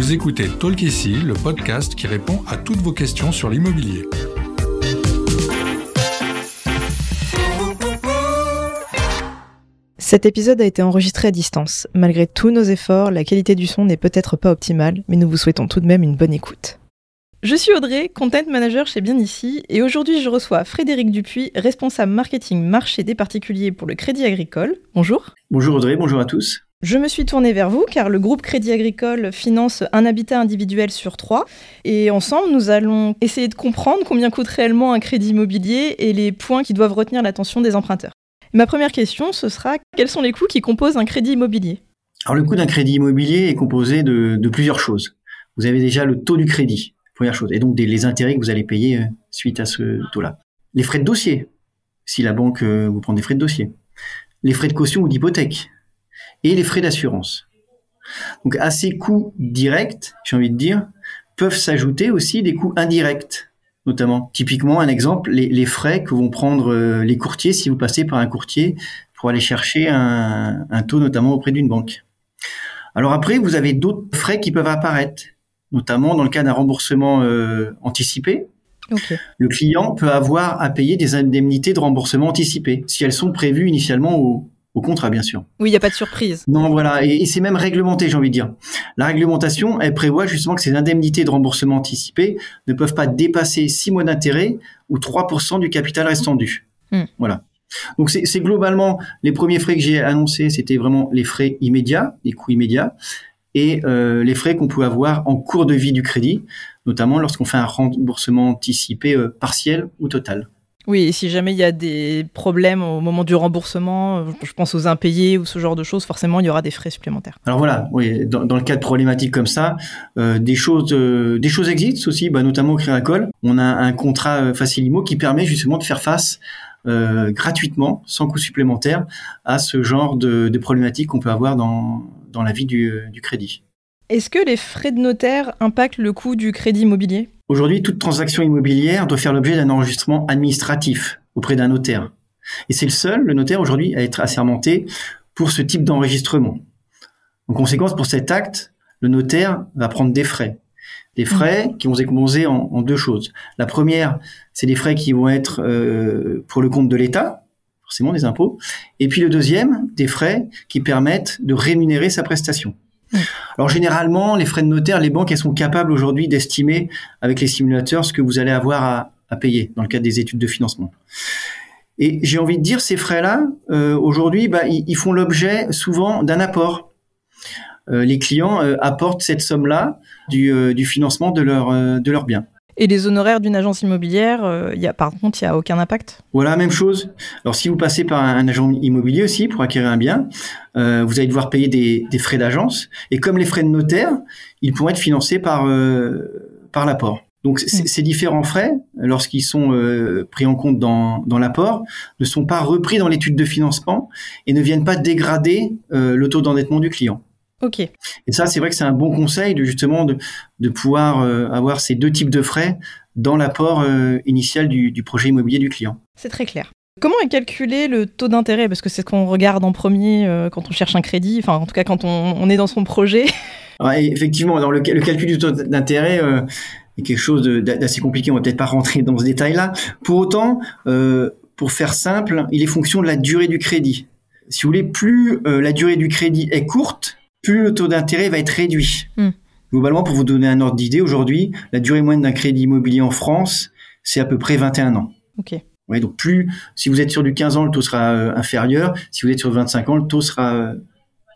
Vous écoutez Talk ici, le podcast qui répond à toutes vos questions sur l'immobilier. Cet épisode a été enregistré à distance. Malgré tous nos efforts, la qualité du son n'est peut-être pas optimale, mais nous vous souhaitons tout de même une bonne écoute. Je suis Audrey, content manager chez Bien Ici, et aujourd'hui je reçois Frédéric Dupuis, responsable marketing marché des particuliers pour le Crédit Agricole. Bonjour. Bonjour Audrey, bonjour à tous. Je me suis tournée vers vous car le groupe Crédit Agricole finance un habitat individuel sur trois. Et ensemble, nous allons essayer de comprendre combien coûte réellement un crédit immobilier et les points qui doivent retenir l'attention des emprunteurs. Ma première question, ce sera quels sont les coûts qui composent un crédit immobilier? Alors le coût d'un crédit immobilier est composé de, plusieurs choses. Vous avez déjà le taux du crédit Première chose. Et donc les intérêts que vous allez payer euh, suite à ce taux-là. Les frais de dossier, si la banque euh, vous prend des frais de dossier. Les frais de caution ou d'hypothèque. Et les frais d'assurance. Donc à ces coûts directs, j'ai envie de dire, peuvent s'ajouter aussi des coûts indirects, notamment. Typiquement, un exemple, les, frais que vont prendre euh, les courtiers si vous passez par un courtier pour aller chercher un, un taux, notamment auprès d'une banque. Alors après, vous avez d'autres frais qui peuvent apparaître notamment dans le cas d'un remboursement euh, anticipé. Le client peut avoir à payer des indemnités de remboursement anticipé, si elles sont prévues initialement au, au contrat, bien sûr. Oui, il n'y a pas de surprise. Non, voilà, et, c'est même réglementé, j'ai envie de dire. La réglementation, elle prévoit justement que ces indemnités de remboursement anticipé ne peuvent pas dépasser 6 mois d'intérêt ou 3% du capital restant dû. Hmm. Voilà. Donc c'est globalement les premiers frais que j'ai annoncés, c'était vraiment les frais immédiats, les coûts immédiats et euh, les frais qu'on peut avoir en cours de vie du crédit, notamment lorsqu'on fait un remboursement anticipé euh, partiel ou total. Oui, et si jamais il y a des problèmes au moment du remboursement, euh, je pense aux impayés ou ce genre de choses, forcément il y aura des frais supplémentaires. Alors voilà, oui, dans, le cas de problématiques comme ça, euh, des choses, euh, des choses existent aussi, bah, notamment au Crédit Agricole. On a un contrat Facilimo qui permet justement de faire face gratuitement, sans coût supplémentaire, à ce genre de, problématiques qu'on peut avoir dans, dans la vie du crédit. Est-ce que les frais de notaire impactent le coût du crédit immobilier? Aujourd'hui, toute transaction immobilière doit faire l'objet d'un enregistrement administratif auprès d'un notaire. Et c'est le seul, le notaire aujourd'hui, à être assermenté pour ce type d'enregistrement. En conséquence, pour cet acte, le notaire va prendre des frais. Des frais mmh. qui vont se composer en, deux choses. La première, c'est des frais qui vont être euh, pour le compte de l'État, forcément des impôts. Et puis le deuxième, des frais qui permettent de rémunérer sa prestation. Alors généralement, les frais de notaire, les banques, elles sont capables aujourd'hui d'estimer avec les simulateurs ce que vous allez avoir à, payer dans le cadre des études de financement. Et j'ai envie de dire, ces frais-là, euh, aujourd'hui, bah, ils, font l'objet souvent d'un apport. Euh, les clients euh, apportent cette somme-là du, du, financement de leur, de leur bien. Et les honoraires d'une agence immobilière, y a, par contre, il n'y a aucun impact Voilà, même chose. Alors si vous passez par un, agent immobilier aussi pour acquérir un bien, vous allez devoir payer des, des frais d'agence. Et comme les frais de notaire, ils pourront être financés par, par l'apport. Donc mmh. ces différents frais, lorsqu'ils sont pris en compte dans, dans l'apport, ne sont pas repris dans l'étude de financement et ne viennent pas dégrader le taux d'endettement du client. Ok. Et ça, c'est vrai que c'est un bon conseil de justement de, de pouvoir euh, avoir ces deux types de frais dans l'apport euh, initial du, du, projet immobilier du client. C'est très clair. Comment est calculé le taux d'intérêt? Parce que c'est ce qu'on regarde en premier euh, quand on cherche un crédit, enfin en tout cas quand on, on est dans son projet. Ouais, effectivement, le, le, calcul du taux d'intérêt est quelque chose d'assez compliqué. On va peut-être pas rentrer dans ce détail-là. Pour autant, pour faire simple, il est fonction de la durée du crédit. Si vous voulez, plus la durée du crédit est courte, plus le taux d'intérêt va être réduit. Hmm. Globalement, pour vous donner un ordre d'idée, aujourd'hui, la durée moyenne d'un crédit immobilier en France, c'est à peu près 21 ans. Ok. Ouais, donc plus, si vous êtes sur du 15 ans, le taux sera euh, inférieur. Si vous êtes sur 25 ans, le taux sera euh,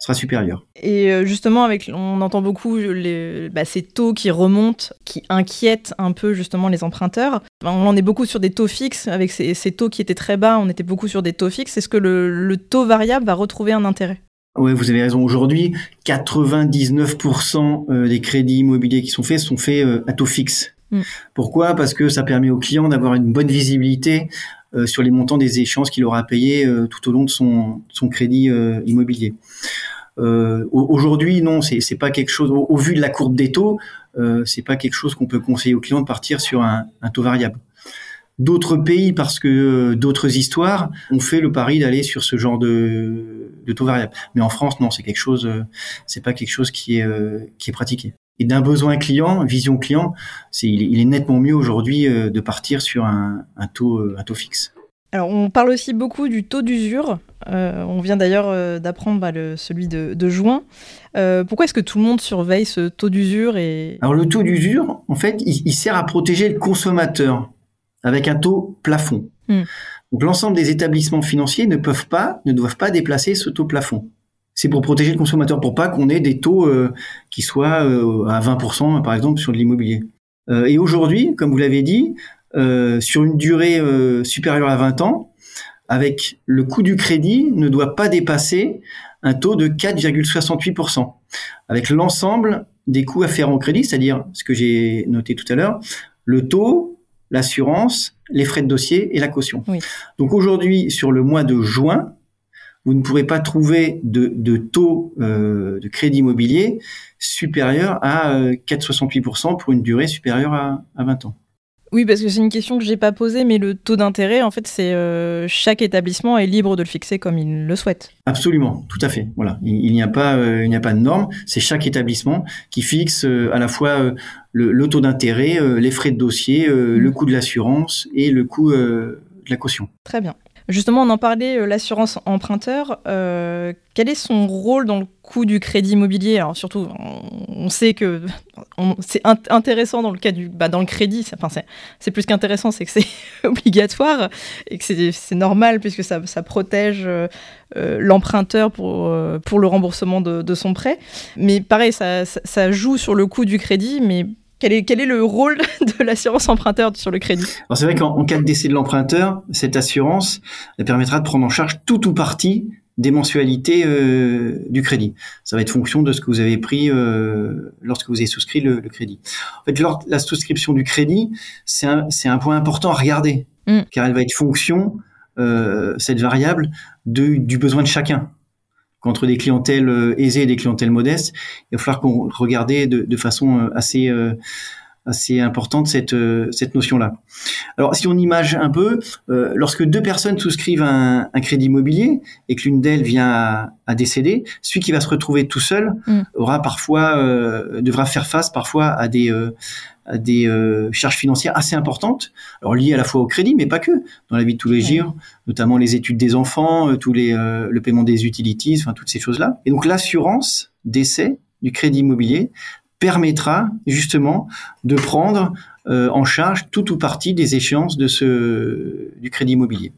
sera supérieur. Et euh, justement, avec, on entend beaucoup les, bah, ces taux qui remontent, qui inquiètent un peu justement les emprunteurs. On en est beaucoup sur des taux fixes, avec ces, ces, taux qui étaient très bas, on était beaucoup sur des taux fixes. Est-ce que le, le taux variable va retrouver un intérêt? Oui, vous avez raison. Aujourd'hui, 99% euh, des crédits immobiliers qui sont faits sont faits euh, à taux fixe. Mm. Pourquoi? Parce que ça permet au client d'avoir une bonne visibilité euh, sur les montants des échéances qu'il aura payé tout au long de son, son crédit immobilier. Aujourd'hui, non, c'est pas quelque chose. Au, vu de la courbe des taux, c'est pas quelque chose qu'on peut conseiller au client de partir sur un, un taux variable. D'autres pays, parce que euh, d'autres histoires, ont fait le pari d'aller sur ce genre de, de taux variable. Mais en France, non, c'est quelque chose, euh, c'est pas quelque chose qui est, euh, qui est pratiqué. Et d'un besoin client, vision client, c'est il, est nettement mieux aujourd'hui de partir sur un, taux un taux fixe. Alors, on parle aussi beaucoup du taux d'usure. on vient d'ailleurs d'apprendre bah, celui de, juin. pourquoi est-ce que tout le monde surveille ce taux d'usure et... Alors, le taux d'usure, en fait, il, sert à protéger le consommateur avec un taux plafond. Hmm. Donc l'ensemble des établissements financiers ne peuvent pas, ne doivent pas déplacer ce taux plafond. C'est pour protéger le consommateur, pour pas qu'on ait des taux euh, qui soient euh, à 20% par exemple sur de l'immobilier. Euh, et aujourd'hui, comme vous l'avez dit, sur une durée supérieure à 20 ans, avec le coût du crédit ne doit pas dépasser un taux de 4,68%, avec l'ensemble des coûts afférents au crédit, c'est-à-dire ce que j'ai noté tout à l'heure, le taux, l'assurance, les frais de dossier et la caution. Donc aujourd'hui, sur le mois de juin, vous ne pourrez pas trouver de, taux euh, de crédit immobilier supérieur à 4,68% euh, pour une durée supérieure à, à 20 ans. Oui, parce que c'est une question que je n'ai pas posée, mais le taux d'intérêt, en fait, c'est euh, chaque établissement est libre de le fixer comme il le souhaite. Absolument, tout à fait. Voilà, il, n'y a pas, il n'y a pas de norme. C'est chaque établissement qui fixe à la fois le, taux d'intérêt, euh, les frais de dossier, euh, le mm. coût de l'assurance et le coût euh, de la caution. Très bien. Justement, on en parlait, l'assurance emprunteur. quel est son rôle dans le coût du crédit immobilier? Alors surtout, on, sait que c'est intéressant dans le cas du, bah, dans le crédit. Enfin, c'est plus qu'intéressant, c'est que c'est obligatoire et que c'est normal puisque ça, ça protège l'emprunteur pour, pour le remboursement de, son prêt. Mais pareil, ça, ça, joue sur le coût du crédit, mais quel est, quel est, le rôle de l'assurance emprunteur sur le crédit? Alors c'est vrai qu'en cas de décès de l'emprunteur, cette assurance elle permettra de prendre en charge tout ou partie des mensualités euh, du crédit. Ça va être fonction de ce que vous avez pris euh, lorsque vous avez souscrit le, crédit. En fait, lors, la souscription du crédit, c'est un, un, point important à regarder, mm. car elle va être fonction, euh, cette variable, de, du besoin de chacun entre des clientèles euh, aisées et des clientèles modestes, il va falloir qu'on regarde de, façon euh, assez euh, assez importante cette cette notion-là. Alors, si on image un peu, lorsque deux personnes souscrivent un, crédit immobilier et que l'une d'elles vient à, décéder, celui qui va se retrouver tout seul mm. aura parfois devra faire face parfois à des des euh, charges financières assez importantes, alors liées à la fois au crédit, mais pas que, dans la vie de tous les jours, notamment les études des enfants, euh, tous les, euh, le paiement des utilities, enfin toutes ces choses-là. Et donc l'assurance d'essai du crédit immobilier permettra justement de prendre en charge tout ou partie des échéances de ce, du crédit immobilier.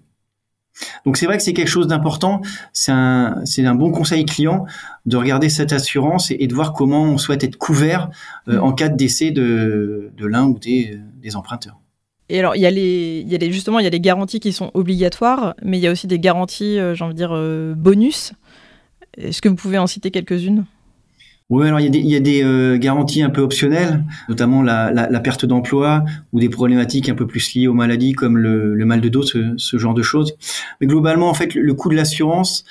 Donc c'est vrai que c'est quelque chose d'important. C'est un, un bon conseil client de regarder cette assurance et, de voir comment on souhaite être couvert euh, mm. en cas de décès de, de l'un ou des, des, emprunteurs. Et alors, il y, a les, il y a les, justement, il y a les garanties qui sont obligatoires, mais il y a aussi des garanties, euh, j'ai envie de dire, euh, bonus. Est-ce que vous pouvez en citer quelques-unes? Oui, alors il y a des, y a des euh, garanties un peu optionnelles, notamment la, la, la perte d'emploi ou des problématiques un peu plus liées aux maladies comme le, le mal de dos, ce, ce, genre de choses. Mais globalement, en fait, le, coût de l'assurance,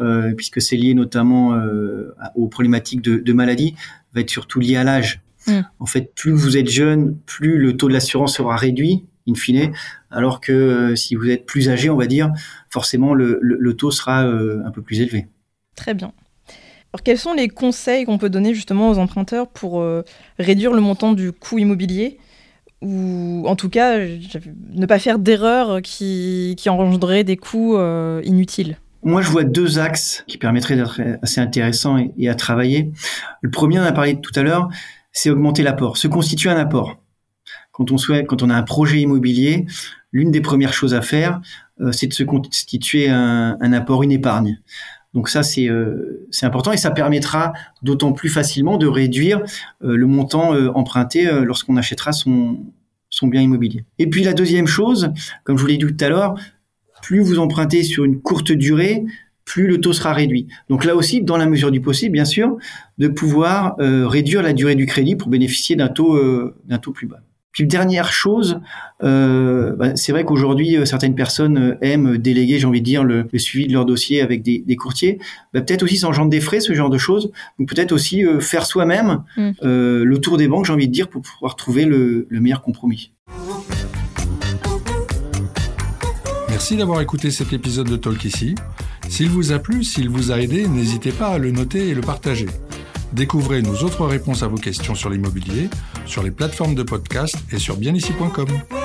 euh, puisque c'est lié notamment euh, aux problématiques de, de maladie, va être surtout lié à l'âge. Mm. En fait, plus vous êtes jeune, plus le taux de l'assurance sera réduit, in fine, alors que euh, si vous êtes plus âgé, on va dire, forcément le, le, le taux sera un peu plus élevé. Très bien. Alors, quels sont les conseils qu'on peut donner justement aux emprunteurs pour euh, réduire le montant du coût immobilier ou en tout cas ne pas faire d'erreurs qui, qui engendreraient des coûts euh, inutiles? Moi, je vois deux axes qui permettraient d'être assez intéressants et, à travailler. Le premier, on a parlé tout à l'heure, c'est augmenter l'apport, se constituer un apport. Quand on souhaite, quand on a un projet immobilier, l'une des premières choses à faire, euh, c'est de se constituer un, un apport, une épargne. Donc ça, c'est euh, important et ça permettra d'autant plus facilement de réduire euh, le montant euh, emprunté lorsqu'on achètera son, son bien immobilier. Et puis la deuxième chose, comme je vous l'ai dit tout à l'heure, plus vous empruntez sur une courte durée, plus le taux sera réduit. Donc là aussi, dans la mesure du possible, bien sûr, de pouvoir réduire la durée du crédit pour bénéficier d'un taux, d'un taux plus bas. Puis dernière chose, euh, bah, c'est vrai qu'aujourd'hui euh, certaines personnes euh, aiment déléguer, j'ai envie de dire, le, suivi de leur dossier avec des, courtiers. Bah, peut-être aussi ça engendre des frais, ce genre de choses. Donc peut-être aussi faire soi-même mm. le tour des banques, j'ai envie de dire, pour pouvoir trouver le, le meilleur compromis. Merci d'avoir écouté cet épisode de Talk ici. S'il vous a plu, s'il vous a aidé, n'hésitez pas à le noter et le partager. Découvrez nos autres réponses à vos questions sur l'immobilier sur les plateformes de podcast et sur bienici.com.